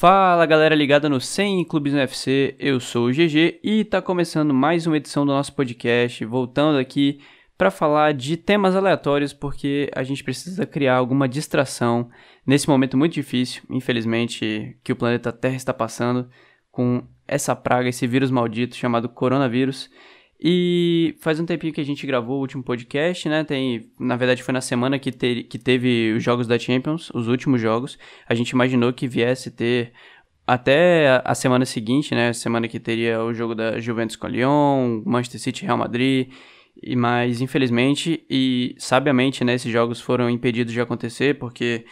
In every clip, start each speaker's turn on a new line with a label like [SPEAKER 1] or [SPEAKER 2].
[SPEAKER 1] Fala galera ligada no 100 Clubes no UFC, eu sou o GG e tá começando mais uma edição do nosso podcast, voltando aqui para falar de temas aleatórios porque a gente precisa criar alguma distração nesse momento muito difícil, infelizmente, que o planeta Terra está passando com essa praga, esse vírus maldito chamado coronavírus. E faz um tempinho que a gente gravou o último podcast, né? Tem, na verdade, foi na semana que, te, que teve os jogos da Champions, os últimos jogos. A gente imaginou que viesse ter até a semana seguinte, né? Semana que teria o jogo da Juventus com Lyon, Manchester City, Real Madrid. E mas infelizmente e sabiamente, né, esses jogos foram impedidos de acontecer porque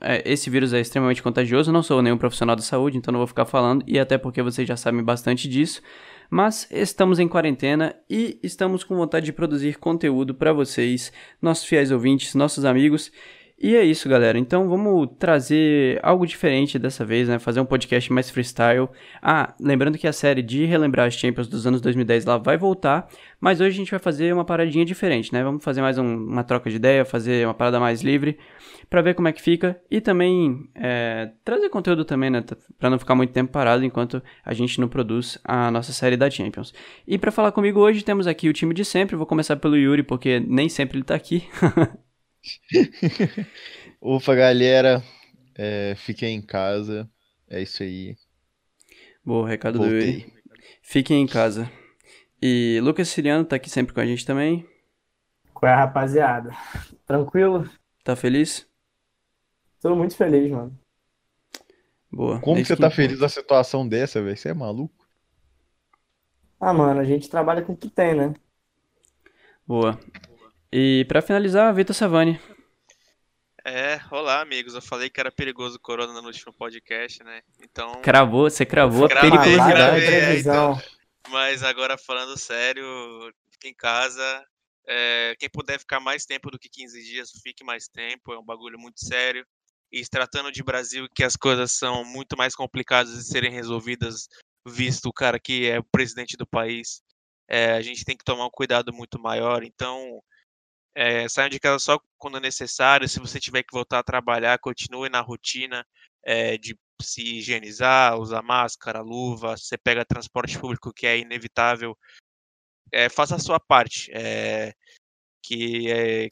[SPEAKER 1] é, esse vírus é extremamente contagioso. Não sou nenhum profissional da saúde, então não vou ficar falando e até porque vocês já sabem bastante disso mas estamos em quarentena e estamos com vontade de produzir conteúdo para vocês, nossos fiéis ouvintes, nossos amigos. E é isso, galera. Então vamos trazer algo diferente dessa vez, né? Fazer um podcast mais freestyle. Ah, lembrando que a série de relembrar as Champions dos anos 2010 lá vai voltar, mas hoje a gente vai fazer uma paradinha diferente, né? Vamos fazer mais um, uma troca de ideia, fazer uma parada mais livre para ver como é que fica e também é, trazer conteúdo também, né? Para não ficar muito tempo parado enquanto a gente não produz a nossa série da Champions. E para falar comigo hoje temos aqui o time de sempre. Vou começar pelo Yuri porque nem sempre ele tá aqui.
[SPEAKER 2] Ufa, galera. É, fiquem em casa. É isso aí.
[SPEAKER 1] Boa, recado Voltei. do Yuri. Fiquem em casa. E Lucas Siriano tá aqui sempre com a gente também.
[SPEAKER 3] Qual é, rapaziada? Tranquilo?
[SPEAKER 1] Tá feliz?
[SPEAKER 3] Tô muito feliz, mano.
[SPEAKER 1] Boa.
[SPEAKER 2] Como você tá feliz da situação dessa, velho? Você é maluco?
[SPEAKER 3] Ah, mano, a gente trabalha com o que tem, né?
[SPEAKER 1] Boa. E para finalizar, Vitor Savani.
[SPEAKER 4] É, olá amigos. Eu falei que era perigoso o corona no último podcast, né? Então.
[SPEAKER 1] Cravou, você cravou a periculosidade.
[SPEAKER 4] É, então, mas agora falando sério, fique em casa. É, quem puder ficar mais tempo do que 15 dias, fique mais tempo. É um bagulho muito sério. E se tratando de Brasil, que as coisas são muito mais complicadas de serem resolvidas, visto o cara que é o presidente do país, é, a gente tem que tomar um cuidado muito maior. Então, é, saiam de casa só quando necessário. Se você tiver que voltar a trabalhar, continue na rotina é, de se higienizar, usar máscara, luva. Você pega transporte público, que é inevitável. É, faça a sua parte. que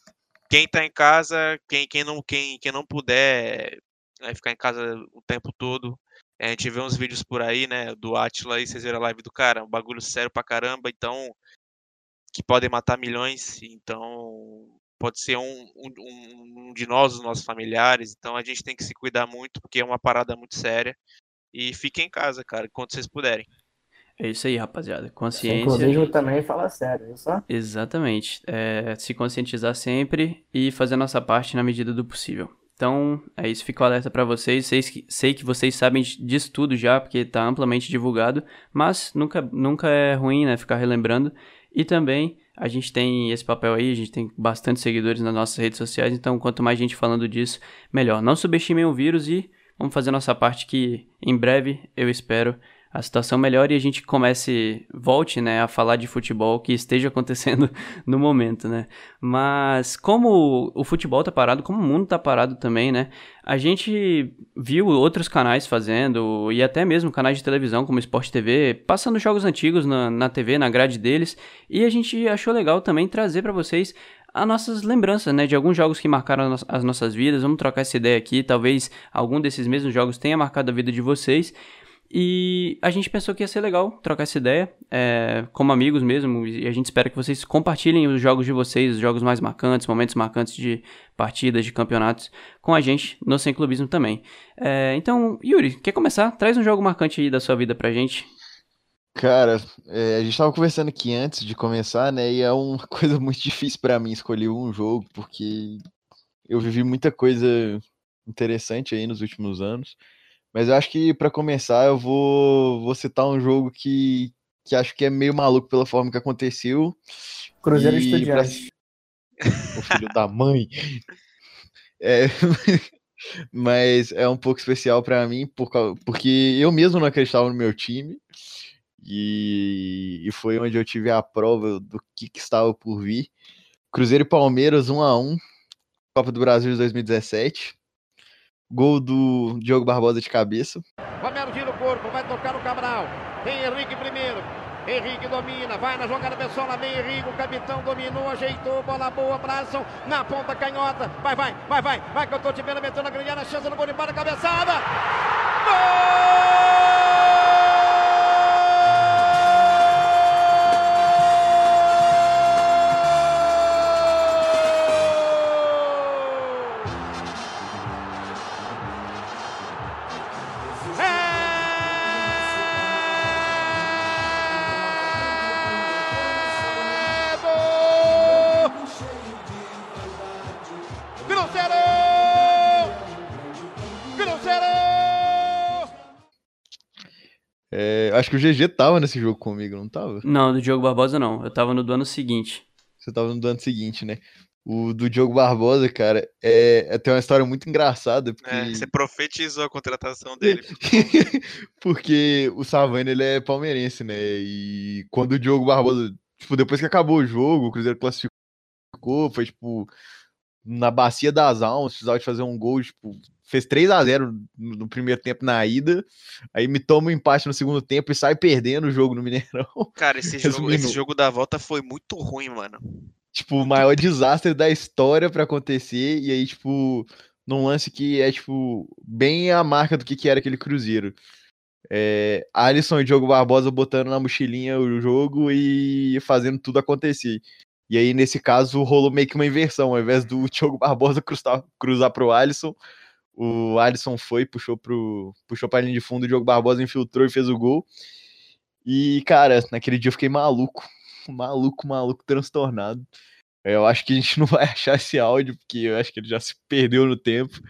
[SPEAKER 4] quem está em casa, quem, quem, não, quem, quem não puder ficar em casa o tempo todo, a gente vê uns vídeos por aí, né, do Atila e vocês viram a live do cara, um bagulho sério pra caramba, então que podem matar milhões, então pode ser um, um, um, de nós, os nossos familiares, então a gente tem que se cuidar muito, porque é uma parada muito séria. E fiquem em casa, cara, enquanto vocês puderem.
[SPEAKER 1] É isso aí, rapaziada. Consciência.
[SPEAKER 3] Inclusive também fala sério, isso?
[SPEAKER 1] Exatamente. É, se conscientizar sempre e fazer a nossa parte na medida do possível. Então, é isso, fico alerta para vocês. Sei que, sei que vocês sabem disso tudo já, porque está amplamente divulgado, mas nunca, nunca é ruim, né, ficar relembrando. E também a gente tem esse papel aí, a gente tem bastante seguidores nas nossas redes sociais, então quanto mais gente falando disso, melhor. Não subestimem o vírus e vamos fazer nossa parte que em breve, eu espero, a situação melhore e a gente comece, volte, né, a falar de futebol que esteja acontecendo no momento, né. Mas como o futebol tá parado, como o mundo tá parado também, né, a gente viu outros canais fazendo, e até mesmo canais de televisão como Sport TV, passando jogos antigos na, na TV, na grade deles, e a gente achou legal também trazer para vocês as nossas lembranças, né, de alguns jogos que marcaram as nossas vidas. Vamos trocar essa ideia aqui. Talvez algum desses mesmos jogos tenha marcado a vida de vocês. E a gente pensou que ia ser legal trocar essa ideia, é, como amigos mesmo, e a gente espera que vocês compartilhem os jogos de vocês, os jogos mais marcantes, momentos marcantes de partidas, de campeonatos, com a gente no Sem Clubismo também. É, então, Yuri, quer começar? Traz um jogo marcante aí da sua vida pra gente.
[SPEAKER 2] Cara, é, a gente tava conversando aqui antes de começar, né, e é uma coisa muito difícil para mim escolher um jogo, porque eu vivi muita coisa interessante aí nos últimos anos. Mas eu acho que para começar eu vou, vou citar um jogo que, que acho que é meio maluco pela forma que aconteceu.
[SPEAKER 3] Cruzeiro e Estudiantes.
[SPEAKER 2] Pra... O filho da mãe. É... Mas é um pouco especial para mim por, porque eu mesmo não acreditava no meu time. E, e foi onde eu tive a prova do que, que estava por vir. Cruzeiro e Palmeiras 1 a 1 Copa do Brasil de 2017. Gol do Diogo Barbosa de cabeça.
[SPEAKER 5] corpo, vai tocar o Cabral. Tem Henrique primeiro. Henrique domina, vai na jogada pessoal, lá vem Henrique, o capitão dominou, ajeitou, bola boa, Bradson na ponta canhota, vai, vai, vai, vai, vai que eu tô te vendo, meteu na grande área, chance no gol de cabeçada, gol!
[SPEAKER 2] Acho que o GG tava nesse jogo comigo, não tava?
[SPEAKER 1] Não, do Diogo Barbosa não. Eu tava no do ano seguinte.
[SPEAKER 2] Você tava no do ano seguinte, né? O do Diogo Barbosa, cara, é, é tem uma história muito engraçada. Porque... É,
[SPEAKER 4] você profetizou a contratação dele.
[SPEAKER 2] porque o Savani, ele é palmeirense, né? E quando o Diogo Barbosa, tipo, depois que acabou o jogo, o Cruzeiro classificou, foi, tipo, na bacia das almas, precisava de fazer um gol, tipo, fez 3 a 0 no primeiro tempo na ida, aí me toma um empate no segundo tempo e sai perdendo o jogo no Mineirão.
[SPEAKER 4] Cara, esse jogo, esse jogo da volta foi muito ruim, mano.
[SPEAKER 2] Tipo, o maior desastre da história para acontecer, e aí, tipo, num lance que é, tipo, bem a marca do que, que era aquele Cruzeiro. É, Alisson e Diogo Barbosa botando na mochilinha o jogo e fazendo tudo acontecer. E aí, nesse caso, rolou meio que uma inversão. Ao invés do Diogo Barbosa cruzar, cruzar pro Alisson, o Alisson foi, puxou, pro, puxou pra linha de fundo, o Diogo Barbosa infiltrou e fez o gol. E, cara, naquele dia eu fiquei maluco. Maluco, maluco, transtornado. Eu acho que a gente não vai achar esse áudio, porque eu acho que ele já se perdeu no tempo.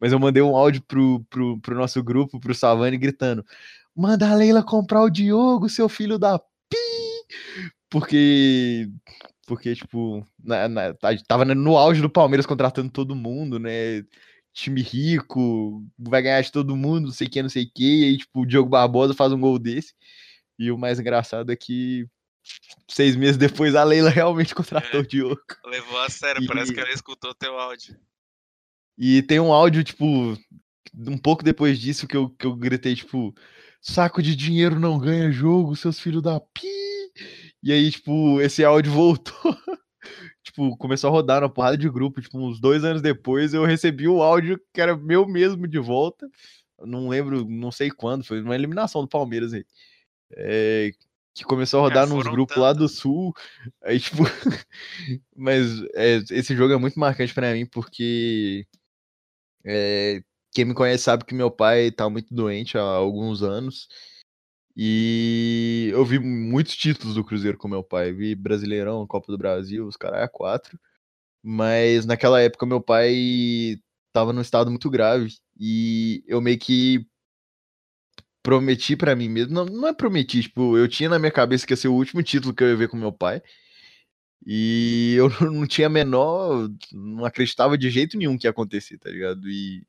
[SPEAKER 2] Mas eu mandei um áudio pro, pro, pro nosso grupo, pro Savani, gritando: Manda a Leila comprar o Diogo, seu filho da pi! Porque, porque tipo, na, na, tava no auge do Palmeiras contratando todo mundo, né? Time rico, vai ganhar de todo mundo, não sei o que, não sei o que, e aí, tipo, o Diogo Barbosa faz um gol desse. E o mais engraçado é que seis meses depois a Leila realmente contratou é, o Diogo.
[SPEAKER 4] Levou a sério, e... parece que ela escutou teu áudio.
[SPEAKER 2] E tem um áudio, tipo, um pouco depois disso que eu, que eu gritei, tipo, saco de dinheiro não ganha jogo, seus filhos da pi. E aí, tipo, esse áudio voltou tipo, começou a rodar na porrada de grupo, tipo, uns dois anos depois eu recebi o áudio que era meu mesmo de volta. Não lembro, não sei quando, foi uma eliminação do Palmeiras aí. É, que começou a rodar nos grupos lá do sul. Aí, tipo. mas é, esse jogo é muito marcante para mim, porque. É, quem me conhece sabe que meu pai tá muito doente há alguns anos. E eu vi muitos títulos do Cruzeiro com meu pai. Vi Brasileirão, Copa do Brasil, os caras quatro. Mas naquela época meu pai tava num estado muito grave. E eu meio que prometi para mim mesmo. Não, não é prometi, tipo, eu tinha na minha cabeça que ia ser o último título que eu ia ver com meu pai. E eu não tinha menor. Não acreditava de jeito nenhum que ia acontecer, tá ligado? E,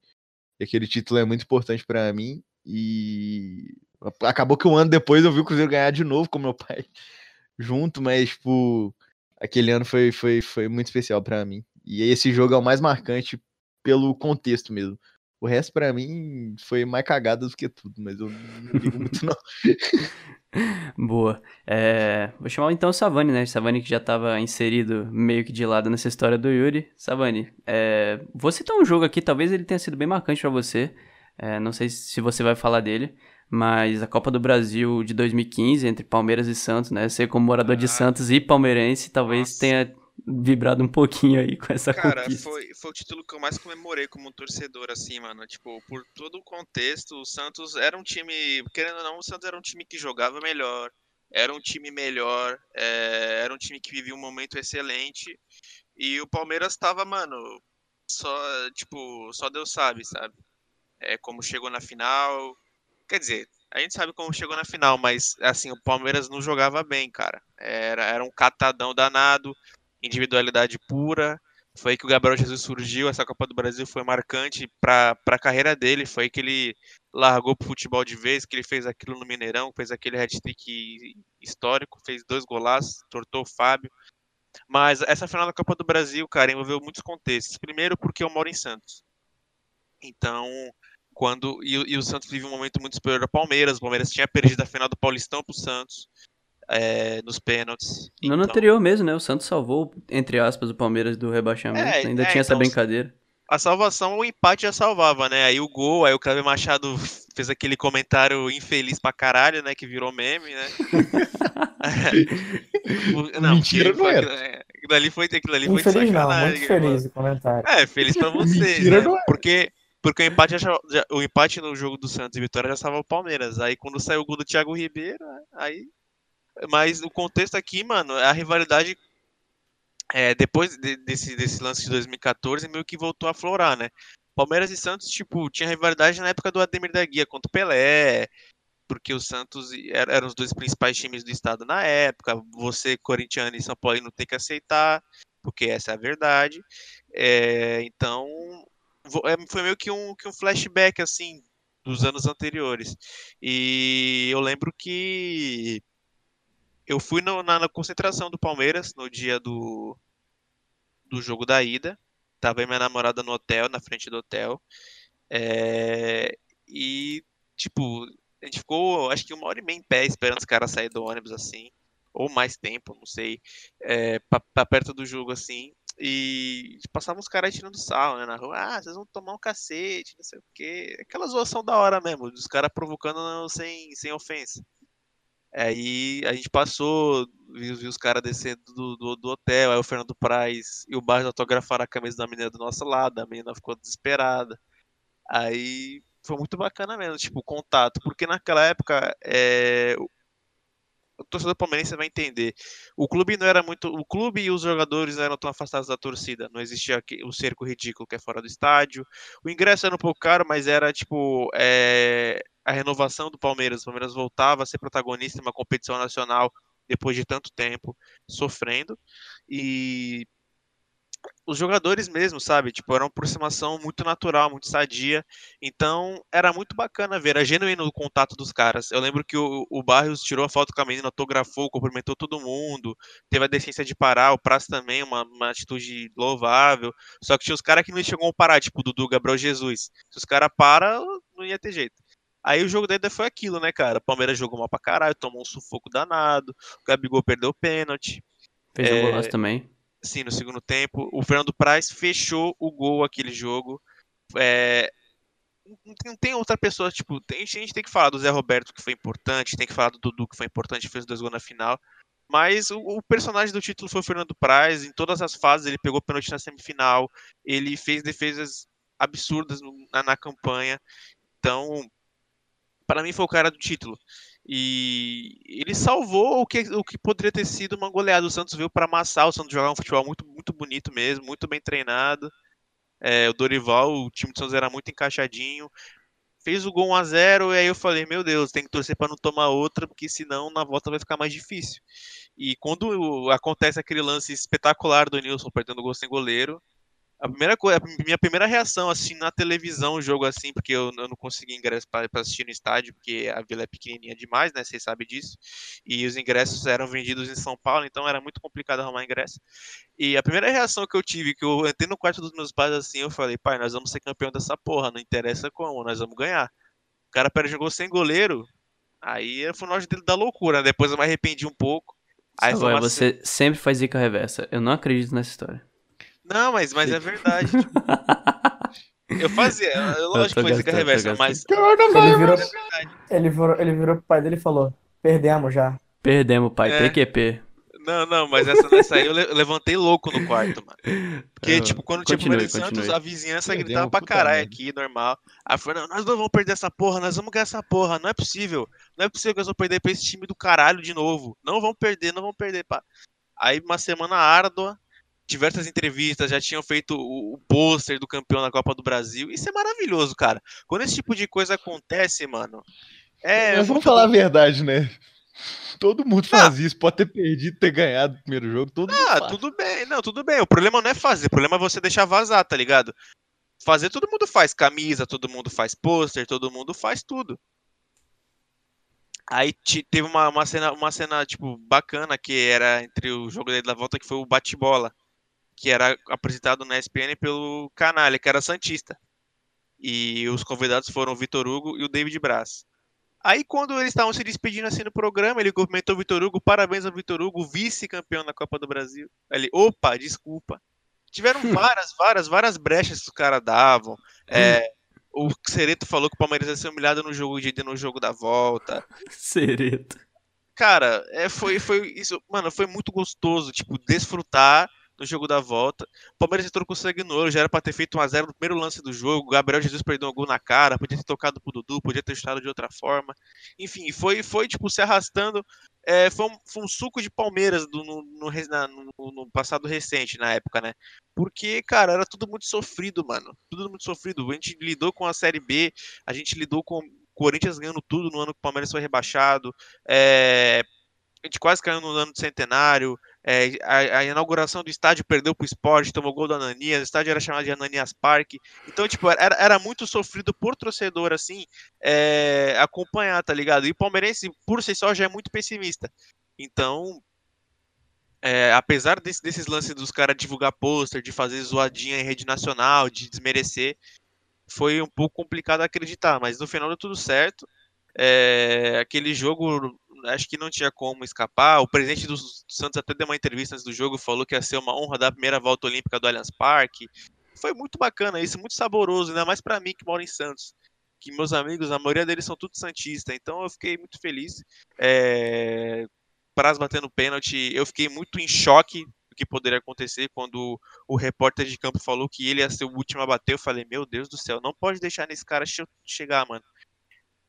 [SPEAKER 2] e aquele título é muito importante para mim. E Acabou que um ano depois eu vi o Cruzeiro ganhar de novo com meu pai junto, mas, tipo, aquele ano foi, foi, foi muito especial para mim. E esse jogo é o mais marcante pelo contexto mesmo. O resto, para mim, foi mais cagada do que tudo, mas eu não digo muito, não.
[SPEAKER 1] Boa. É, vou chamar então o Savani, né? Savani que já estava inserido meio que de lado nessa história do Yuri. Savani, é, vou citar um jogo aqui, talvez ele tenha sido bem marcante para você. É, não sei se você vai falar dele, mas a Copa do Brasil de 2015 entre Palmeiras e Santos, né? Ser como morador ah, de Santos e palmeirense, talvez nossa. tenha vibrado um pouquinho aí com essa
[SPEAKER 4] Cara,
[SPEAKER 1] conquista.
[SPEAKER 4] foi, foi o título que eu mais comemorei como torcedor, assim, mano. Tipo, por todo o contexto, o Santos era um time, querendo ou não, o Santos era um time que jogava melhor, era um time melhor, é, era um time que vivia um momento excelente. E o Palmeiras tava, mano, só, tipo, só Deus sabe, sabe? É, como chegou na final, Quer dizer, a gente sabe como chegou na final, mas assim, o Palmeiras não jogava bem, cara. Era, era um catadão danado, individualidade pura. Foi aí que o Gabriel Jesus surgiu. Essa Copa do Brasil foi marcante para a carreira dele. Foi aí que ele largou pro futebol de vez, que ele fez aquilo no Mineirão, fez aquele hat-trick histórico, fez dois golaços, tortou o Fábio. Mas essa final da Copa do Brasil, cara, envolveu muitos contextos. Primeiro, porque eu moro em Santos. Então, quando e, e, o Santos vive um momento muito superior ao Palmeiras. O Palmeiras tinha perdido a final do Paulistão pro Santos é, nos pênaltis.
[SPEAKER 1] No ano então... anterior mesmo, né? O Santos salvou, entre aspas, o Palmeiras do rebaixamento. É, Ainda é, tinha então, essa brincadeira.
[SPEAKER 4] A salvação, o empate já salvava, né? Aí o gol, aí o Cleber Machado fez aquele comentário infeliz pra caralho, né? Que virou meme, né?
[SPEAKER 2] não, Mentira não era.
[SPEAKER 4] É, aquilo ali foi, aquilo ali foi de
[SPEAKER 3] Não, muito feliz o comentário.
[SPEAKER 4] É, feliz pra você. Mentira né? não era. Porque porque o empate, já, o empate no jogo do Santos e Vitória já estava o Palmeiras. Aí quando saiu o gol do Thiago Ribeiro, aí. Mas o contexto aqui, mano, a rivalidade. É, depois de, desse, desse lance de 2014, meio que voltou a florar, né? Palmeiras e Santos, tipo, tinha rivalidade na época do Ademir da Guia contra o Pelé, porque o Santos eram os dois principais times do estado na época. Você, corintiano e São Paulo, não tem que aceitar, porque essa é a verdade. É, então, foi meio que um, que um flashback, assim, dos anos anteriores. E eu lembro que eu fui no, na, na, concentração do Palmeiras no dia do, do jogo da ida. Tava minha namorada no hotel, na frente do hotel. É, e, tipo, a gente ficou, acho que uma hora e meia em pé esperando os caras saírem do ônibus, assim. Ou mais tempo, não sei. É, pra, pra perto do jogo, assim. E passavam os caras tirando sal, né, na rua. Ah, vocês vão tomar um cacete, não sei o quê. Aquela zoação da hora mesmo, dos caras provocando sem, sem ofensa. Aí a gente passou, viu, viu os caras descendo do, do, do, hotel, aí o Fernando Praz e o Barros autografaram a camisa da menina do nosso lado, a menina ficou desesperada. Aí foi muito bacana mesmo, tipo, o contato, porque naquela época é, o torcedor palmeirense vai entender. O clube não era muito. O clube e os jogadores eram tão afastados da torcida. Não existia o cerco ridículo que é fora do estádio. O ingresso era um pouco caro, mas era tipo. É, a renovação do Palmeiras. O Palmeiras voltava a ser protagonista em uma competição nacional depois de tanto tempo sofrendo. E os jogadores mesmo, sabe? Tipo, era uma aproximação muito natural, muito sadia. Então, era muito bacana ver, era genuíno o contato dos caras. Eu lembro que o, o Barrios tirou a foto com a menina, autografou, cumprimentou todo mundo, teve a decência de parar, o Praça também, uma, uma atitude louvável. Só que tinha os caras que não chegam a parar, tipo Dudu Gabriel Jesus. Se os caras param, não ia ter jeito. Aí o jogo da foi aquilo, né, cara? O Palmeiras jogou mal pra caralho, tomou um sufoco danado, o Gabigol perdeu o pênalti.
[SPEAKER 1] Fez é... um golaço também
[SPEAKER 4] sim, no segundo tempo. O Fernando Praz fechou o gol aquele jogo. É, não tem outra pessoa, tipo, tem, a gente tem que falar do Zé Roberto que foi importante, tem que falar do Dudu que foi importante, fez dois gols na final. Mas o, o, personagem do título foi o Fernando Praz, em todas as fases ele pegou pênalti na semifinal, ele fez defesas absurdas na, na campanha. Então, para mim foi o cara do título. E ele salvou o que, o que poderia ter sido uma goleada. O Santos veio para amassar, o Santos jogar um futebol muito, muito bonito mesmo, muito bem treinado. É, o Dorival, o time do Santos era muito encaixadinho. Fez o gol 1x0 e aí eu falei, meu Deus, tem que torcer para não tomar outra, porque senão na volta vai ficar mais difícil. E quando acontece aquele lance espetacular do Nilson perdendo o gol sem goleiro, a primeira coisa, a minha primeira reação, assim, na televisão, o jogo assim, porque eu, eu não consegui ingresso para assistir no estádio, porque a vila é pequenininha demais, né? Vocês sabem disso. E os ingressos eram vendidos em São Paulo, então era muito complicado arrumar ingresso. E a primeira reação que eu tive, que eu entrei no quarto dos meus pais assim, eu falei, pai, nós vamos ser campeão dessa porra, não interessa como, nós vamos ganhar. O cara pera jogou sem goleiro, aí foi o nós dele da loucura. Depois eu me arrependi um pouco.
[SPEAKER 1] Aí Agora, você sempre faz zica reversa. Eu não acredito nessa história.
[SPEAKER 4] Não, mas, mas é verdade. Tipo, eu fazia, eu, lógico que foi zica reversa, mas.
[SPEAKER 3] Ele virou, ele, virou, ele virou pro pai dele e falou: Perdemos já.
[SPEAKER 1] Perdemos, pai. É. PQP.
[SPEAKER 4] Não, não, mas essa, nessa aí eu levantei louco no quarto, mano. Porque, tipo, quando tinha Palmeiras Santos, a vizinhança Perdemos gritava pra caralho aqui, normal. Aí falou, não, nós não vamos perder essa porra, nós vamos ganhar essa porra, não é possível. Não é possível que nós vamos perder pra esse time do caralho de novo. Não vamos perder, não vamos perder, pá. Aí uma semana árdua, diversas entrevistas, já tinham feito o, o pôster do campeão da Copa do Brasil. Isso é maravilhoso, cara. Quando esse tipo de coisa acontece, mano. É,
[SPEAKER 2] Mas vamos falar a verdade, né? Todo mundo faz ah, isso, pode ter perdido, ter ganhado o primeiro jogo, todo
[SPEAKER 4] Ah, tudo bem, não, tudo bem. O problema não é fazer, o problema é você deixar vazar, tá ligado? Fazer todo mundo faz, camisa, todo mundo faz pôster, todo mundo faz tudo. Aí teve uma, uma, cena, uma cena, tipo, bacana que era entre o jogo da volta, que foi o bate-bola que era apresentado na ESPN pelo Canalha, que era Santista. E os convidados foram o Vitor Hugo e o David Braz. Aí, quando eles estavam se despedindo assim no programa, ele cumprimentou o Vitor Hugo, parabéns ao Vitor Hugo, vice-campeão da Copa do Brasil. Ele, opa, desculpa. Tiveram várias, várias, várias brechas que os caras davam. É, o Sereto falou que o Palmeiras ia ser humilhado no jogo de no jogo da volta.
[SPEAKER 1] Sereto.
[SPEAKER 4] Cara, é, foi, foi isso, mano, foi muito gostoso, tipo, desfrutar no jogo da volta. O Palmeiras entrou com no olho, já era pra ter feito 1x0 no primeiro lance do jogo. O Gabriel Jesus perdeu um gol na cara, podia ter tocado pro Dudu, podia ter estado de outra forma. Enfim, foi, foi tipo, se arrastando. É, foi, um, foi um suco de Palmeiras do, no, no, no, no, passado recente, na época, né? Porque, cara, era tudo muito sofrido, mano. Tudo muito sofrido. A gente lidou com a Série B, a gente lidou com o Corinthians ganhando tudo no ano que o Palmeiras foi rebaixado. É, a gente quase caiu no ano do centenário. É, a, a, inauguração do estádio perdeu pro esporte, tomou gol do Ananias, o estádio era chamado de Ananias Parque. Então, tipo, era, era muito sofrido por torcedor, assim, é, acompanhar, tá ligado? E o palmeirense, por si só, já é muito pessimista. Então, é, apesar desse, desses lances dos caras divulgar pôster, de fazer zoadinha em rede nacional, de desmerecer, foi um pouco complicado acreditar, mas no final deu tudo certo. É, aquele jogo acho que não tinha como escapar. O presidente do Santos até deu uma entrevista antes do jogo, falou que ia ser uma honra da primeira volta olímpica do Allianz Parque. Foi muito bacana isso, muito saboroso, ainda mais para mim que moro em Santos. Que meus amigos, a maioria deles são tudo santista, então eu fiquei muito feliz. É... Praz batendo pênalti, eu fiquei muito em choque do que poderia acontecer quando o repórter de campo falou que ele ia ser o último a bater. Eu falei, meu Deus do céu, não pode deixar nesse cara chegar, mano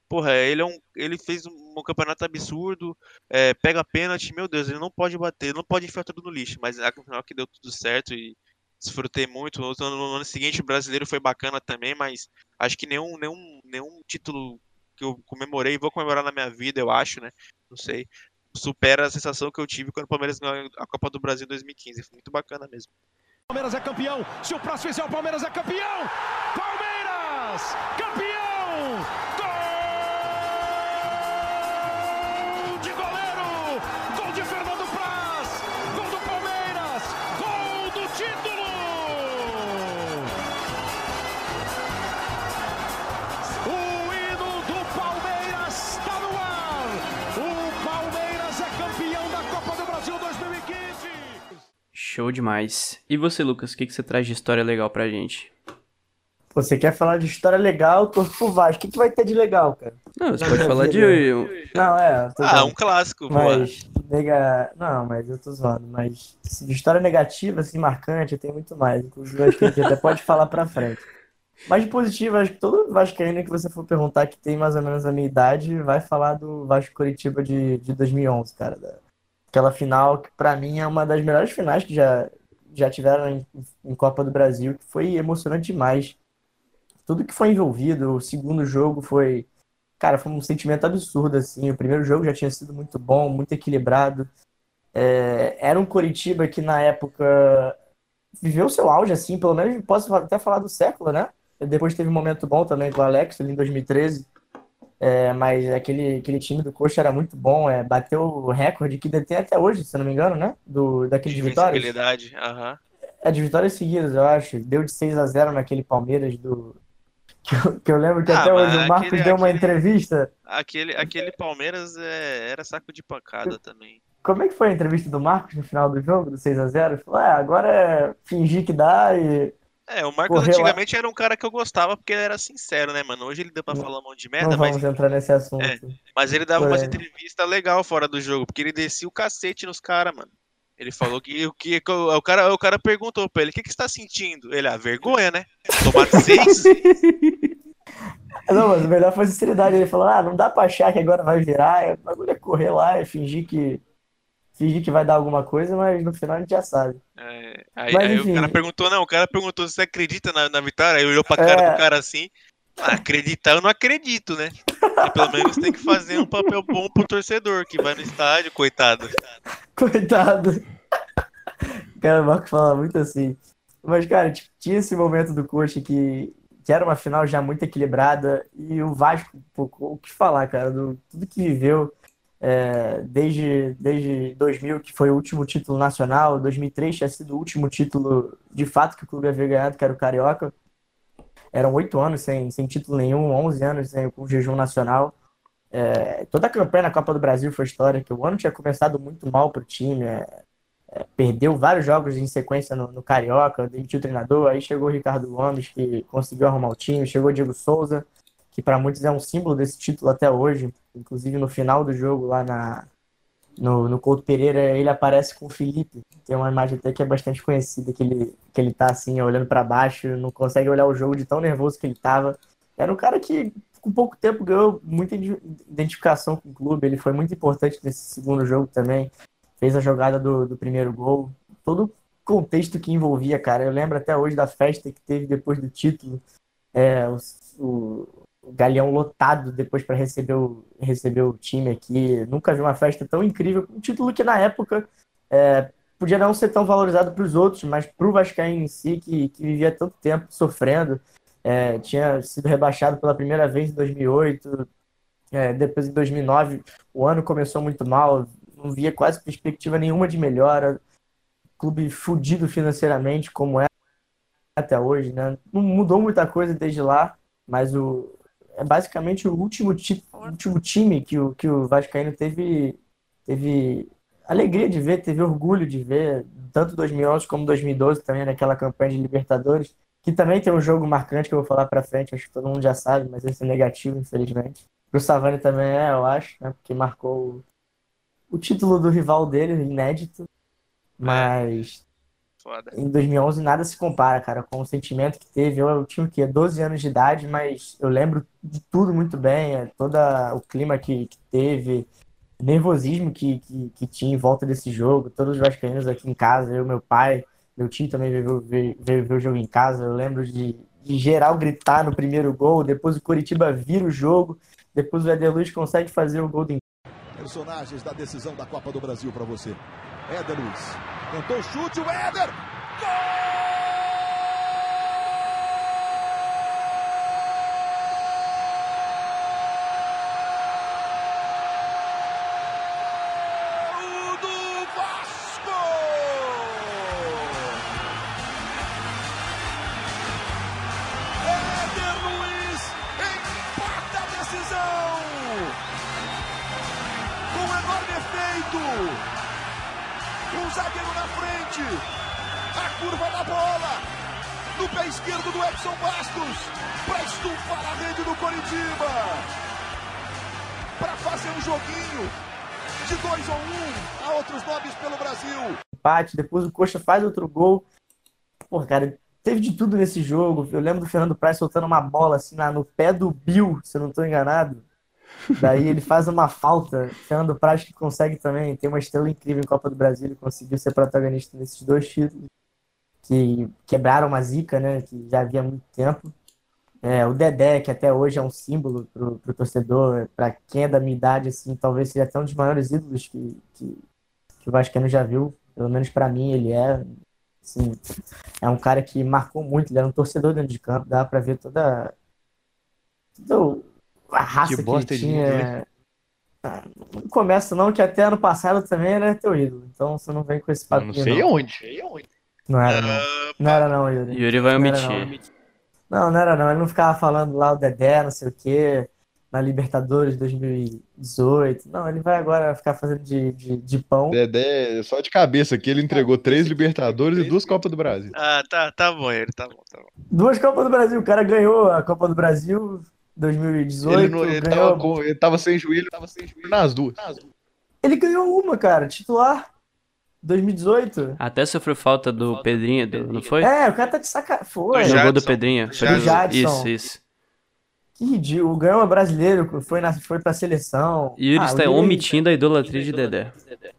[SPEAKER 4] porra, ele é um, ele fez um, campeonato absurdo, é, pega pênalti, meu Deus, ele não pode bater, não pode enfiar tudo no lixo, mas no final que deu tudo certo e desfrutei muito. No, no ano seguinte o brasileiro foi bacana também, mas acho que nenhum, nenhum, nenhum título que eu comemorei, vou comemorar na minha vida, eu acho, né? Não sei. Supera a sensação que eu tive quando o Palmeiras ganhou a Copa do Brasil em 2015. Foi muito bacana mesmo.
[SPEAKER 5] Palmeiras é campeão. Se o próximo fizer o Palmeiras é campeão. Palmeiras! Campeão!
[SPEAKER 1] Show demais. E você, Lucas, o que, que você traz de história legal pra gente?
[SPEAKER 3] Você quer falar de história legal, torço pro Vasco. O que, que vai ter de legal, cara?
[SPEAKER 1] Não, você pode falar de.
[SPEAKER 3] Não, é.
[SPEAKER 4] Ah, um clássico,
[SPEAKER 3] mas, nega... Não, mas eu tô zoando. Mas de história negativa, assim, marcante, tem muito mais. Inclusive, acho que a gente até pode falar pra frente. Mas de positivo, acho que todo Vascaíno que você for perguntar que tem mais ou menos a minha idade vai falar do Vasco Curitiba de, de 2011, cara. Da, aquela final que para mim é uma das melhores finais que já, já tiveram em, em, Copa do Brasil, que foi emocionante demais. Tudo que foi envolvido, o segundo jogo foi, cara, foi um sentimento absurdo assim. O primeiro jogo já tinha sido muito bom, muito equilibrado. É, era um Coritiba que na época viveu seu auge assim, pelo menos posso até falar do século, né? Depois teve um momento bom também com o Alex ali em 2013 é, mas aquele, aquele time do Coxa era muito bom, é, bateu o recorde que detém até hoje, se não me engano, né? Do, daquele de vitórias.
[SPEAKER 4] Uhum.
[SPEAKER 3] É, de vitórias seguidas, eu acho. Deu de 6 a 0 naquele Palmeiras do. Que eu, que eu lembro que ah, até hoje o Marcos aquele, deu uma aquele, entrevista.
[SPEAKER 4] Aquele, aquele Palmeiras é, era saco de pancada também.
[SPEAKER 3] Como é que foi a entrevista do Marcos no final do jogo, do 6 a 0 Ele falou, é, agora é fingir que dá e
[SPEAKER 4] é, o Marcos Correu antigamente era um cara que eu gostava porque ele era sincero, né, mano? Hoje ele deu pra falar um monte de merda,
[SPEAKER 3] não
[SPEAKER 4] mas.
[SPEAKER 3] Vamos entrar nesse assunto.
[SPEAKER 4] É, mas ele dava umas entrevistas legal fora do jogo, porque ele descia o cacete nos caras, mano. Ele falou que o que, o cara, o cara perguntou pra ele: o que, que você tá sentindo? Ele, ah, vergonha, né? Tomar seis.
[SPEAKER 3] não, mas o melhor foi a sinceridade. Ele falou: ah, não dá pra achar que agora vai virar. O bagulho é correr lá e fingir que fingir que vai dar alguma coisa, mas no final a gente já sabe.
[SPEAKER 4] É, aí, mas, aí o cara perguntou, não, o cara perguntou se você acredita na, na vitória, aí olhou pra cara é... do cara assim, ah, acreditar eu não acredito, né? Pelo menos tem que fazer um papel bom pro torcedor, que vai no estádio, coitado.
[SPEAKER 3] Coitado. Cara, o Marco fala muito assim. Mas, cara, tipo, tinha esse momento do Coxa que, que era uma final já muito equilibrada e o Vasco, pô, o que falar, cara, do tudo que viveu é, desde, desde 2000, que foi o último título nacional, 2003 tinha sido o último título de fato que o clube havia ganhado, que era o Carioca. Eram oito anos sem, sem título nenhum, 11 anos sem, com jejum nacional. É, toda a campanha na Copa do Brasil foi histórica. O ano tinha começado muito mal para o time. É, é, perdeu vários jogos em sequência no, no, Carioca, demitiu o treinador. Aí chegou o Ricardo Gomes, que conseguiu arrumar o time. Chegou o Diego Souza, que para muitos é um símbolo desse título até hoje. Inclusive no final do jogo, lá na, no, no Couto Pereira, ele aparece com o Felipe. Tem uma imagem até que é bastante conhecida, que ele, que ele tá assim, olhando para baixo, não consegue olhar o jogo de tão nervoso que ele tava. Era um cara que, com pouco tempo, ganhou muita identificação com o clube. Ele foi muito importante nesse segundo jogo também. Fez a jogada do, do primeiro gol. Todo o contexto que envolvia, cara. Eu lembro até hoje da festa que teve depois do título. É, o, o, Galeão lotado depois para receber o, receber o time aqui. Nunca vi uma festa tão incrível. Um título que na época é, podia não ser tão valorizado para os outros, mas para o Vascaíno em si, que, que vivia tanto tempo sofrendo, é, tinha sido rebaixado pela primeira vez em 2008, é, depois em 2009 o ano começou muito mal, não via quase perspectiva nenhuma de melhora, clube fudido financeiramente como é até hoje, né? Não mudou muita coisa desde lá, mas o é basicamente o último, ti, último time que o, que o Vascaíno teve teve alegria de ver, teve orgulho de ver, tanto 2011 como 2012 também naquela campanha de Libertadores que também tem um jogo marcante que eu vou falar pra frente, acho que todo mundo já sabe, mas esse é negativo, infelizmente. Pro Savani também é, eu acho, né? Porque marcou o, título do rival dele, inédito. Mas
[SPEAKER 4] Foda.
[SPEAKER 3] em 2011 nada se compara, cara, com o sentimento que teve. Eu, eu tinha o quê? 12 anos de idade, mas eu lembro de tudo muito bem, é, todo o clima que, que teve, nervosismo que, que, que, tinha em volta desse jogo, todos os vascaínos aqui em casa, eu, meu pai, meu tio também veio, veio, veio ver o jogo em casa. Eu lembro de, de geral gritar no primeiro gol. Depois o Curitiba vira o jogo. Depois o Éder Luiz consegue fazer o gol do
[SPEAKER 6] Personagens da decisão da Copa do Brasil para você. Éder Luiz. Tentou o chute, o Éder. Gol!
[SPEAKER 3] Empate, depois o Coxa faz outro gol. Pô, cara, teve de tudo nesse jogo. Eu lembro do Fernando Praz soltando uma bola assim no pé do Bill, se eu não estou enganado. Daí ele faz uma falta. Fernando Praz que consegue também, tem uma estrela incrível em Copa do Brasil, ele conseguiu ser protagonista nesses dois títulos que quebraram uma zica, né? Que já havia muito tempo. É, o Dedé, que até hoje é um símbolo pro, pro torcedor, para quem é da minha idade, assim, talvez seja até um dos maiores ídolos que, que, que o Vascaíno já viu. Pelo menos para mim, ele é. Assim, é um cara que marcou muito, ele era um torcedor dentro de campo, dá para ver toda, toda a raça que, que ele tinha. Ah, não começa não, que até ano passado também era teu ídolo. Então você não vem com esse papinho.
[SPEAKER 2] Não sei
[SPEAKER 3] não.
[SPEAKER 2] onde. Sei onde.
[SPEAKER 3] Não era não. Não era não, Yuri.
[SPEAKER 1] Yuri vai omitir.
[SPEAKER 3] Não, não, não era não. Ele não ficava falando lá o Dedé, não sei o quê na Libertadores 2018. Não, ele vai agora ficar fazendo de, de, de pão.
[SPEAKER 2] Dedé, só de cabeça aqui, ele entregou três Libertadores e duas Copas do Brasil.
[SPEAKER 4] Ah, tá, tá bom, ele tá bom, tá bom.
[SPEAKER 3] Duas Copas do Brasil, o cara ganhou a Copa do Brasil 2018.
[SPEAKER 2] Ele, não, ele, ganhou... tava, com, ele tava sem joelho, tava sem joelho nas duas.
[SPEAKER 3] Ele ganhou uma, cara, titular. 2018.
[SPEAKER 1] Até sofreu falta do Pedrinho, não foi?
[SPEAKER 3] É, o cara tá de saca. Foi.
[SPEAKER 1] No gol do Pedrinho.
[SPEAKER 3] Foi do Jadson.
[SPEAKER 1] Isso, isso.
[SPEAKER 3] Que ridículo. O Gama brasileiro foi, na, foi pra seleção.
[SPEAKER 1] E ele ah, está omitindo a idolatria de Dedé.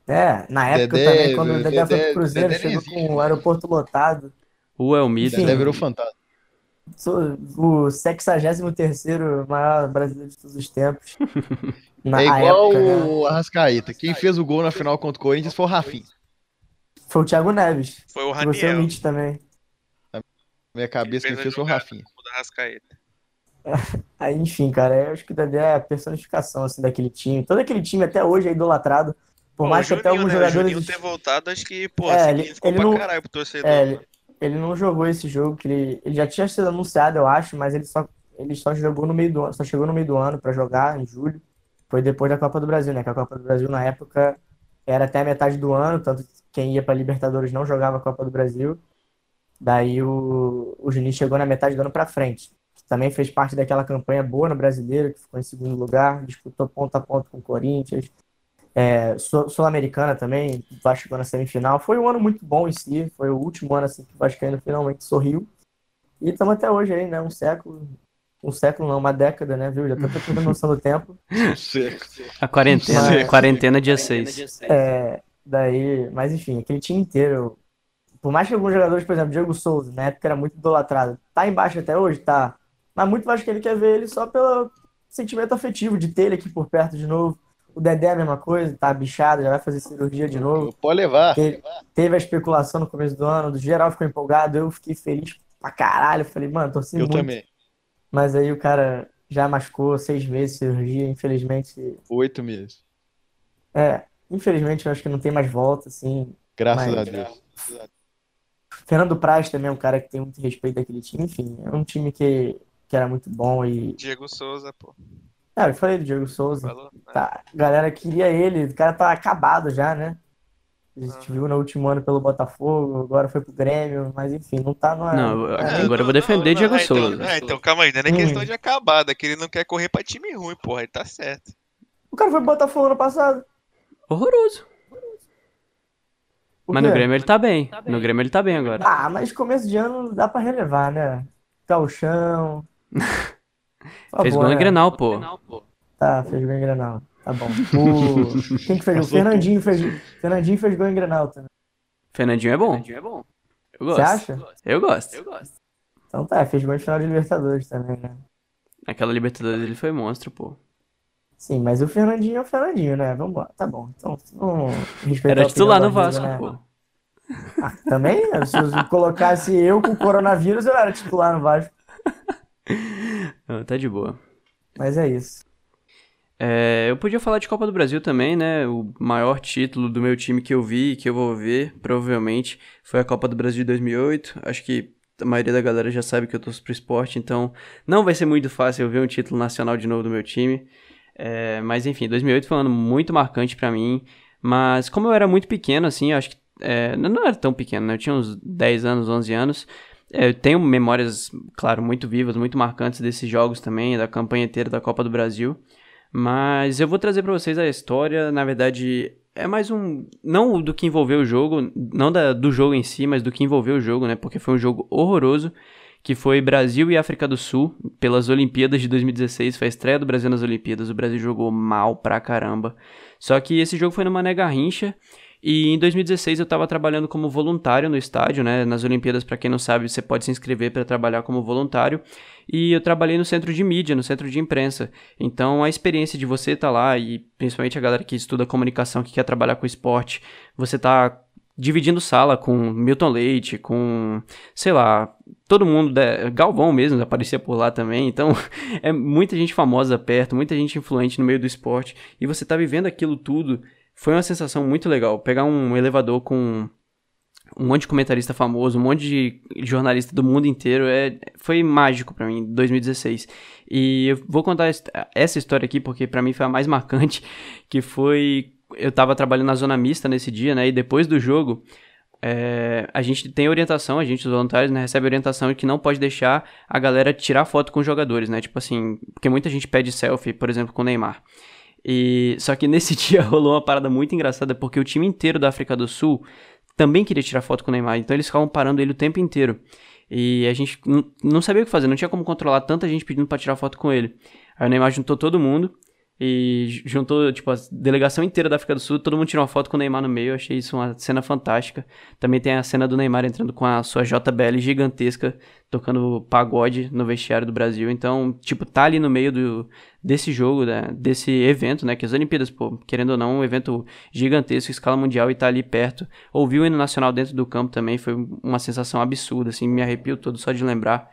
[SPEAKER 3] É, na época Dedé, também, quando o Dedé, Dedé foi pro Cruzeiro, Dedé chegou existe, com o aeroporto lotado.
[SPEAKER 1] O Elmito.
[SPEAKER 2] Dedé virou fantasma.
[SPEAKER 3] Sou o 63 maior brasileiro de todos os tempos.
[SPEAKER 2] Na, é igual época, o né? Arrascaeta. Quem fez o gol na final contra o Corinthians foi o Rafinha.
[SPEAKER 3] Foi o Thiago Neves.
[SPEAKER 4] Foi o Raniel. Você
[SPEAKER 3] omite também.
[SPEAKER 2] Na minha cabeça, quem fez, foi o Rafinha.
[SPEAKER 4] O Arrascaeta.
[SPEAKER 3] Aí, enfim, cara, eu acho que o Dedé é a personificação assim, daquele time. Todo aquele time até hoje é idolatrado. Por pô, mais que até alguns né? jogadores.
[SPEAKER 4] O Juninho ter voltado, acho que, pô, é, ele, ele
[SPEAKER 3] não,
[SPEAKER 4] pra caralho pro torcedor.
[SPEAKER 3] É, ele, ele não jogou esse jogo, que ele, ele já tinha sido anunciado, eu acho, mas ele só, ele só jogou no meio do ano, só chegou no meio do ano para jogar, em julho. Foi depois da Copa do Brasil, né? Que a Copa do Brasil, na época, era até a metade do ano, tanto que quem ia para Libertadores não jogava a Copa do Brasil. Daí o, o Juninho chegou na metade do ano para frente. Também fez parte daquela campanha boa no Brasileiro, que ficou em segundo lugar, disputou ponto a ponto com o Corinthians. É, Sul-Americana também, o Vasco chegou na semifinal. Foi um ano muito bom em si, foi o último ano assim, que o Vascaíno finalmente sorriu. E estamos até hoje aí, né? Um século, um século não, uma década, né, viu? Já tô tendo noção do tempo.
[SPEAKER 1] A quarentena,
[SPEAKER 3] Mas-
[SPEAKER 1] quarentena dia 6.
[SPEAKER 3] É, daí, mas enfim, aquele time inteiro. Por mais que alguns jogadores, por exemplo, Diego Souza, na época era muito idolatrado. Tá embaixo até hoje? Tá. Mas muito mais que ele quer ver ele só pelo sentimento afetivo de ter ele aqui por perto de novo. O Dedé é a mesma coisa, tá bichado, já vai fazer cirurgia de novo.
[SPEAKER 2] Pode levar.
[SPEAKER 3] Teve, teve a especulação no começo do ano, do geral ficou empolgado, eu fiquei feliz pra caralho. Falei, mano, torci
[SPEAKER 2] Eu
[SPEAKER 3] muito.
[SPEAKER 2] também.
[SPEAKER 3] Mas aí o cara já machucou seis meses de cirurgia, infelizmente.
[SPEAKER 2] Oito meses.
[SPEAKER 3] É, infelizmente eu acho que não tem mais volta, assim.
[SPEAKER 2] Graças
[SPEAKER 3] Mas-
[SPEAKER 2] a Deus.
[SPEAKER 3] Fernando Praz também é um cara que tem muito respeito daquele time. Enfim, é um time que, que era muito bom e.
[SPEAKER 4] Diego Souza, pô.
[SPEAKER 3] Ah, eu falei do Diego Souza.
[SPEAKER 4] Falou? né?
[SPEAKER 3] Tá, a galera queria ele, o cara tá acabado já, né? A gente viu no último ano pelo Botafogo, agora foi pro Grêmio, mas enfim, não tá no.
[SPEAKER 1] Não,
[SPEAKER 3] tá nem-
[SPEAKER 1] agora eu vou defender Diego
[SPEAKER 4] ah, então,
[SPEAKER 1] Souza.
[SPEAKER 4] ah, então calma aí, não é nem
[SPEAKER 3] Hum.
[SPEAKER 4] questão de acabada, que ele não quer correr pra time ruim, porra, ele tá certo.
[SPEAKER 3] O cara foi pro Botafogo ano passado.
[SPEAKER 1] Horroroso. Mas no? Grêmio ele tá bem. No Grêmio ele tá bem agora.
[SPEAKER 3] Ah, mas começo de ano dá pra relevar, né? Gauchão. Por
[SPEAKER 1] Fez
[SPEAKER 3] favor,
[SPEAKER 1] gol em
[SPEAKER 3] né?
[SPEAKER 1] Grenal, pô.
[SPEAKER 3] Tá, fez gol em Grenal. Tá bom. O... Quem que fez? O Fernandinho fez. Fernandinho fez gol em Grenal também.
[SPEAKER 1] Fernandinho é bom. Eu gosto.
[SPEAKER 3] Você acha?
[SPEAKER 1] Eu gosto.
[SPEAKER 3] Então tá, fez gol em final de Libertadores também, né?
[SPEAKER 1] Aquela Libertadores ele foi monstro, pô.
[SPEAKER 3] Sim, mas o Fernandinho é o Fernandinho, né? Vamos lá, tá bom. Então, vamos respeitar
[SPEAKER 1] Era titular no Vasco,
[SPEAKER 3] né?
[SPEAKER 1] pô.
[SPEAKER 3] Ah, também? Se eu colocasse eu com coronavírus, eu era titular no Vasco.
[SPEAKER 1] Tá de boa.
[SPEAKER 3] Mas é isso.
[SPEAKER 1] É, eu podia falar de Copa do Brasil também, né? O maior título do meu time que eu vi e que eu vou ver, provavelmente, foi a Copa do Brasil de 2008. Acho que a maioria da galera já sabe que eu torço pro esporte, então não vai ser muito fácil eu ver um título nacional de novo do meu time. É, mas enfim, 2008 foi um ano muito marcante pra mim. Mas como eu era muito pequeno, assim, acho que. é, não não era tão pequeno, né? Eu tinha uns 10 anos, 11 anos. É, Eu tenho memórias, claro, muito vivas, muito marcantes desses jogos também, da campanha inteira da Copa do Brasil. Mas eu vou trazer pra vocês a história, na verdade, é mais um. Não do que envolveu o jogo, não da, do jogo em si, mas do que envolveu o jogo, né? Porque foi um jogo horroroso, que foi Brasil e África do Sul, pelas Olimpíadas de 2016. Foi a estreia do Brasil nas Olimpíadas. O Brasil jogou mal pra caramba. Só que esse jogo foi no Mané Garrincha. E em 2016 eu estava trabalhando como voluntário no estádio, né? Nas Olimpíadas, para quem não sabe, você pode se inscrever para trabalhar como voluntário. E eu trabalhei no centro de mídia, no centro de imprensa. Então a experiência de você estar lá e principalmente a galera que estuda comunicação, que quer trabalhar com esporte, você tá dividindo sala com Milton Leite, com, sei lá, todo mundo, da- Galvão mesmo aparecia por lá também. Então é muita gente famosa perto, muita gente influente no meio do esporte. E você tá vivendo aquilo tudo foi uma sensação muito legal. Pegar um elevador com um monte de comentarista famoso, um monte de jornalista do mundo inteiro, é, foi mágico pra mim, 2016. E eu vou contar es- essa história aqui porque pra mim foi a mais marcante, que foi eu tava trabalhando na zona mista nesse dia, né? E depois do jogo, é, a gente tem orientação, a gente, os voluntários, né, recebe orientação de que não pode deixar a galera tirar foto com os jogadores, né? Tipo assim, porque muita gente pede selfie, por exemplo, com o Neymar. E só que nesse dia rolou uma parada muito engraçada porque o time inteiro da África do Sul também queria tirar foto com o Neymar, então eles ficavam parando ele o tempo inteiro. E a gente não sabia o que fazer, não tinha como controlar tanta gente pedindo pra tirar foto com ele. Aí o Neymar juntou todo mundo e juntou, tipo, a delegação inteira da África do Sul, todo mundo tirou uma foto com o Neymar no meio, eu achei isso uma cena fantástica. Também tem a cena do Neymar entrando com a sua JBL gigantesca, tocando pagode no vestiário do Brasil. Então, tipo, tá ali no meio do, desse jogo, né, desse evento, né, que as Olimpíadas, pô, querendo ou não, um evento gigantesco, escala mundial e tá ali perto. Ouvi o hino nacional dentro do campo também, foi uma sensação absurda, assim, me arrepio todo só de lembrar.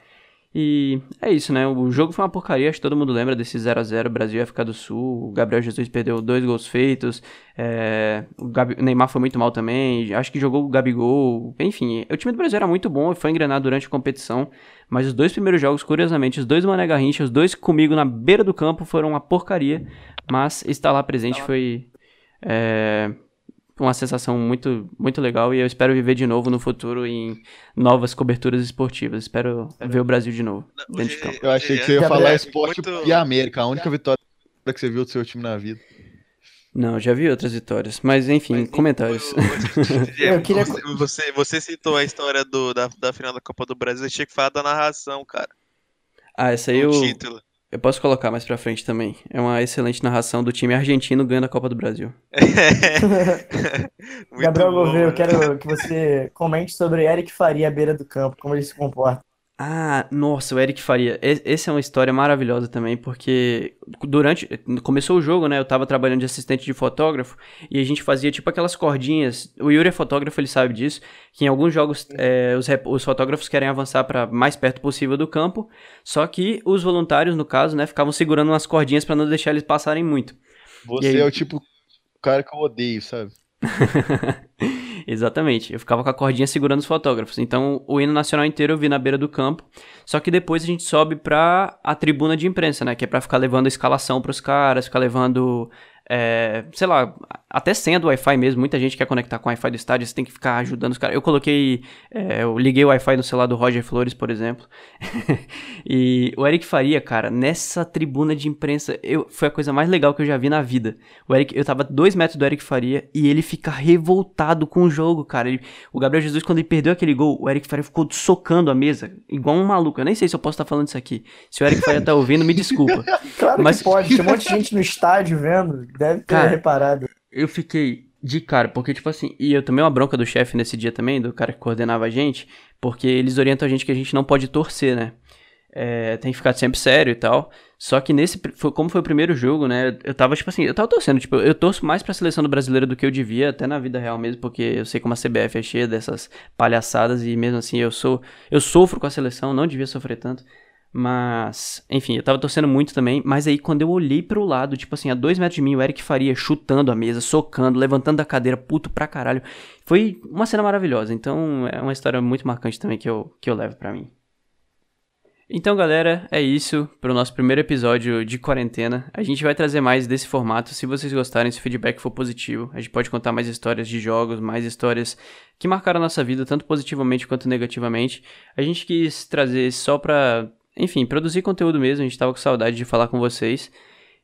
[SPEAKER 1] E é isso, né? O jogo foi uma porcaria, acho que todo mundo lembra desse 0 a 0 Brasil e África do Sul. O Gabriel Jesus perdeu dois gols feitos. É... O, Gabi... o Neymar foi muito mal também. Acho que jogou o Gabigol. Enfim, o time do Brasil era muito bom e foi engrenado durante a competição. Mas os dois primeiros jogos, curiosamente, os dois do Mané Garrincha, os dois comigo na beira do campo foram uma porcaria. Mas estar lá presente foi. É, uma sensação muito, muito legal e eu espero viver de novo no futuro em novas coberturas esportivas. Espero ver o Brasil de novo
[SPEAKER 4] Não,
[SPEAKER 1] dentro de campo.
[SPEAKER 2] Eu achei que você ia
[SPEAKER 4] é
[SPEAKER 2] falar esporte
[SPEAKER 4] muito-
[SPEAKER 2] e América, a única vitória que você viu do seu time na vida.
[SPEAKER 1] Não, já vi outras vitórias, mas enfim,
[SPEAKER 4] Mas,
[SPEAKER 1] comentários.
[SPEAKER 4] o- o-
[SPEAKER 3] Eu queria-
[SPEAKER 4] você, você, você citou a história do, da, da final da Copa do Brasil, eu tinha que falar da narração, cara.
[SPEAKER 1] Ah, essa aí
[SPEAKER 4] O
[SPEAKER 1] eu,
[SPEAKER 4] título.
[SPEAKER 1] Eu posso colocar mais pra frente também. É uma excelente narração do time argentino ganhando a Copa do Brasil.
[SPEAKER 3] Gabriel Gouveia, eu quero que você comente sobre Eric Faria à beira do campo, como ele se comporta.
[SPEAKER 1] Ah, nossa, o Eric Faria. Essa é uma história maravilhosa também, porque durante. Começou o jogo, né? Eu tava trabalhando de assistente de fotógrafo e a gente fazia tipo aquelas cordinhas. O Yuri é fotógrafo, ele sabe disso. Que em alguns jogos é, os, os fotógrafos querem avançar para mais perto possível do campo. Só que os voluntários, no caso, né, ficavam segurando umas cordinhas para não deixar eles passarem muito.
[SPEAKER 2] Você
[SPEAKER 1] aí?
[SPEAKER 2] é o tipo cara que eu odeio, sabe?
[SPEAKER 1] Exatamente. Eu ficava com a cordinha segurando os fotógrafos. Então, o hino nacional inteiro eu vi na beira do campo. Só que depois a gente sobe pra a tribuna de imprensa, né? Que é pra ficar levando a escalação pros caras, ficar levando, é, sei lá, até senha do Wi-Fi mesmo. Muita gente quer conectar com o Wi-Fi do estádio, você tem que ficar ajudando os caras. Eu coloquei, é, eu liguei o Wi-Fi no celular do Roger Flores, por exemplo. e o Eric Faria, cara, nessa tribuna de imprensa, eu, foi a coisa mais legal que eu já vi na vida. O Eric, eu tava dois metros do Eric Faria e ele fica revoltado com o jogo, cara. Ele- o Gabriel Jesus, quando ele perdeu aquele gol, o Eric Faria ficou socando a mesa, igual um maluco. Eu nem sei se eu posso estar falando isso aqui. Se o Eric Faria tá ouvindo, me desculpa.
[SPEAKER 3] Claro
[SPEAKER 1] Mas-
[SPEAKER 3] que pode, tem um monte de gente no estádio vendo, deve ter
[SPEAKER 1] Cara,
[SPEAKER 3] reparado.
[SPEAKER 1] Eu fiquei de cara, porque, tipo assim, e eu tomei uma bronca do chefe nesse dia também, do cara que coordenava a gente, porque eles orientam a gente que a gente não pode torcer, né? É, tem que ficar sempre sério e tal. Só que nesse, foi, como foi o primeiro jogo, né? Eu tava, tipo assim, eu tava torcendo, tipo, eu torço mais pra seleção do brasileiro do que eu devia, até na vida real mesmo, porque eu sei como a CBF é cheia dessas palhaçadas e mesmo assim eu sou, eu sofro com a seleção, não devia sofrer tanto. Mas, enfim, eu tava torcendo muito também. Mas aí, quando eu olhei pro lado, tipo assim, a dois metros de mim, o Eric Faria chutando a mesa, socando, levantando da cadeira, puto pra caralho. Foi uma cena maravilhosa. Então, é uma história muito marcante também que eu, que eu levo pra mim. Então, galera, é isso pro nosso primeiro episódio de quarentena. A gente vai trazer mais desse formato. Se vocês gostarem, se o feedback for positivo, a gente pode contar mais histórias de jogos, mais histórias que marcaram a nossa vida, tanto positivamente quanto negativamente. A gente quis trazer só pra, enfim, produzir conteúdo mesmo. A gente tava com saudade de falar com vocês.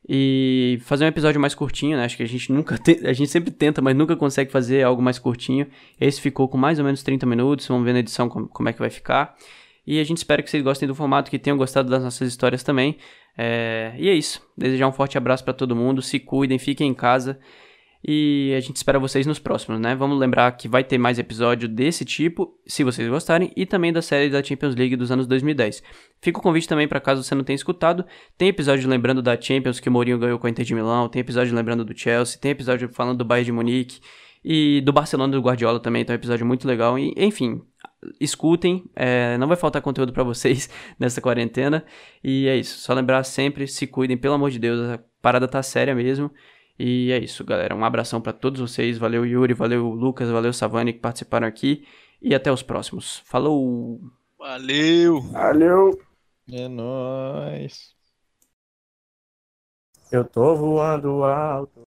[SPEAKER 1] E fazer um episódio mais curtinho, né? Acho que a gente nunca te- a gente sempre tenta, mas nunca consegue fazer algo mais curtinho. Esse ficou com mais ou menos 30 minutos, vamos ver na edição como, é que vai ficar. E a gente espera que vocês gostem do formato, que tenham gostado das nossas histórias também. É, E é isso. Desejar um forte abraço pra todo mundo, se cuidem, fiquem em casa. E a gente espera vocês nos próximos, né? Vamos lembrar que vai ter mais episódio desse tipo, se vocês gostarem, e também da série da Champions League dos anos 2010. Fica o convite também para caso você não tenha escutado. Tem episódio lembrando da Champions que o Mourinho ganhou com a Inter de Milão, tem episódio lembrando do Chelsea, tem episódio falando do Bayern de Munique e do Barcelona do Guardiola também, então é um episódio muito legal. E, enfim, escutem, é, não vai faltar conteúdo para vocês nessa quarentena. E é isso, só lembrar sempre, se cuidem, pelo amor de Deus, a parada tá séria mesmo. E é isso, galera. Um abração para todos vocês. Valeu, Yuri, valeu, Lucas, valeu, Savani, que participaram aqui. E até os próximos. Falou!
[SPEAKER 4] Valeu!
[SPEAKER 3] Valeu!
[SPEAKER 2] É nóis.
[SPEAKER 3] Eu tô voando alto.